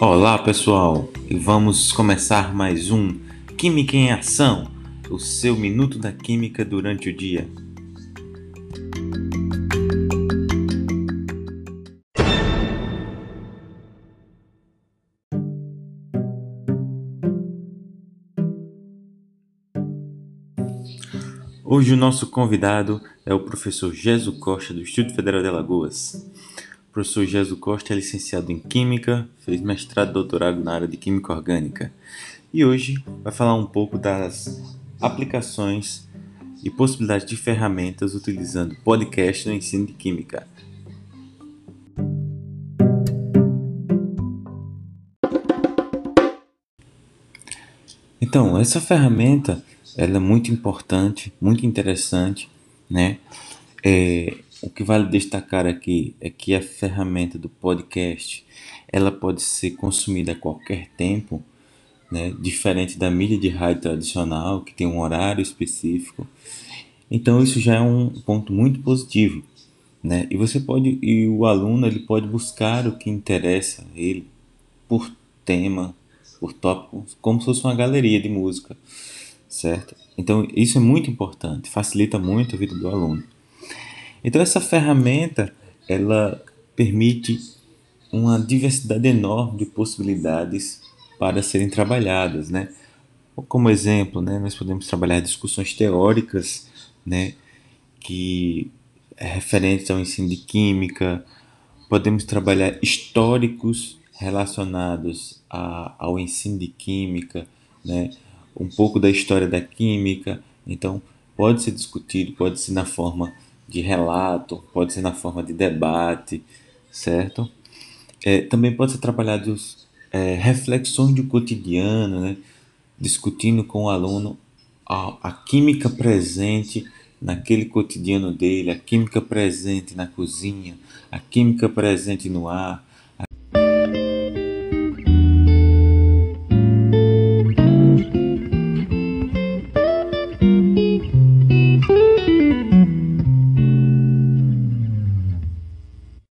Olá pessoal, e vamos começar mais um Química em Ação, o seu minuto da química durante o dia. Hoje o nosso convidado é o professor Geso Costa do Instituto Federal de Alagoas. Professor Geso Costa é licenciado em Química, fez mestrado e doutorado na área de Química Orgânica e hoje vai falar um pouco das aplicações e possibilidades de ferramentas utilizando podcast no ensino de Química. Então, essa ferramenta ela é muito importante, muito interessante, né? É, o que vale destacar aqui é que a ferramenta do podcast ela pode ser consumida a qualquer tempo, né? Diferente da mídia de rádio tradicional que tem um horário específico. Então isso já é um ponto muito positivo, né? E você pode e o aluno ele pode buscar o que interessa a ele por tema, por tópico, como se fosse uma galeria de música certo? Então, isso é muito importante, facilita muito a vida do aluno. Então, essa ferramenta, ela permite uma diversidade enorme de possibilidades para serem trabalhadas, né? Como exemplo, né, nós podemos trabalhar discussões teóricas, né, que é referentes ao ensino de química, podemos trabalhar históricos relacionados a, ao ensino de química, né, um pouco da história da química. Então, pode ser discutido, pode ser na forma de relato, pode ser na forma de debate, certo? É, também pode ser trabalhado é, reflexões do cotidiano, né? discutindo com o aluno a, a química presente naquele cotidiano dele, a química presente na cozinha, a química presente no ar,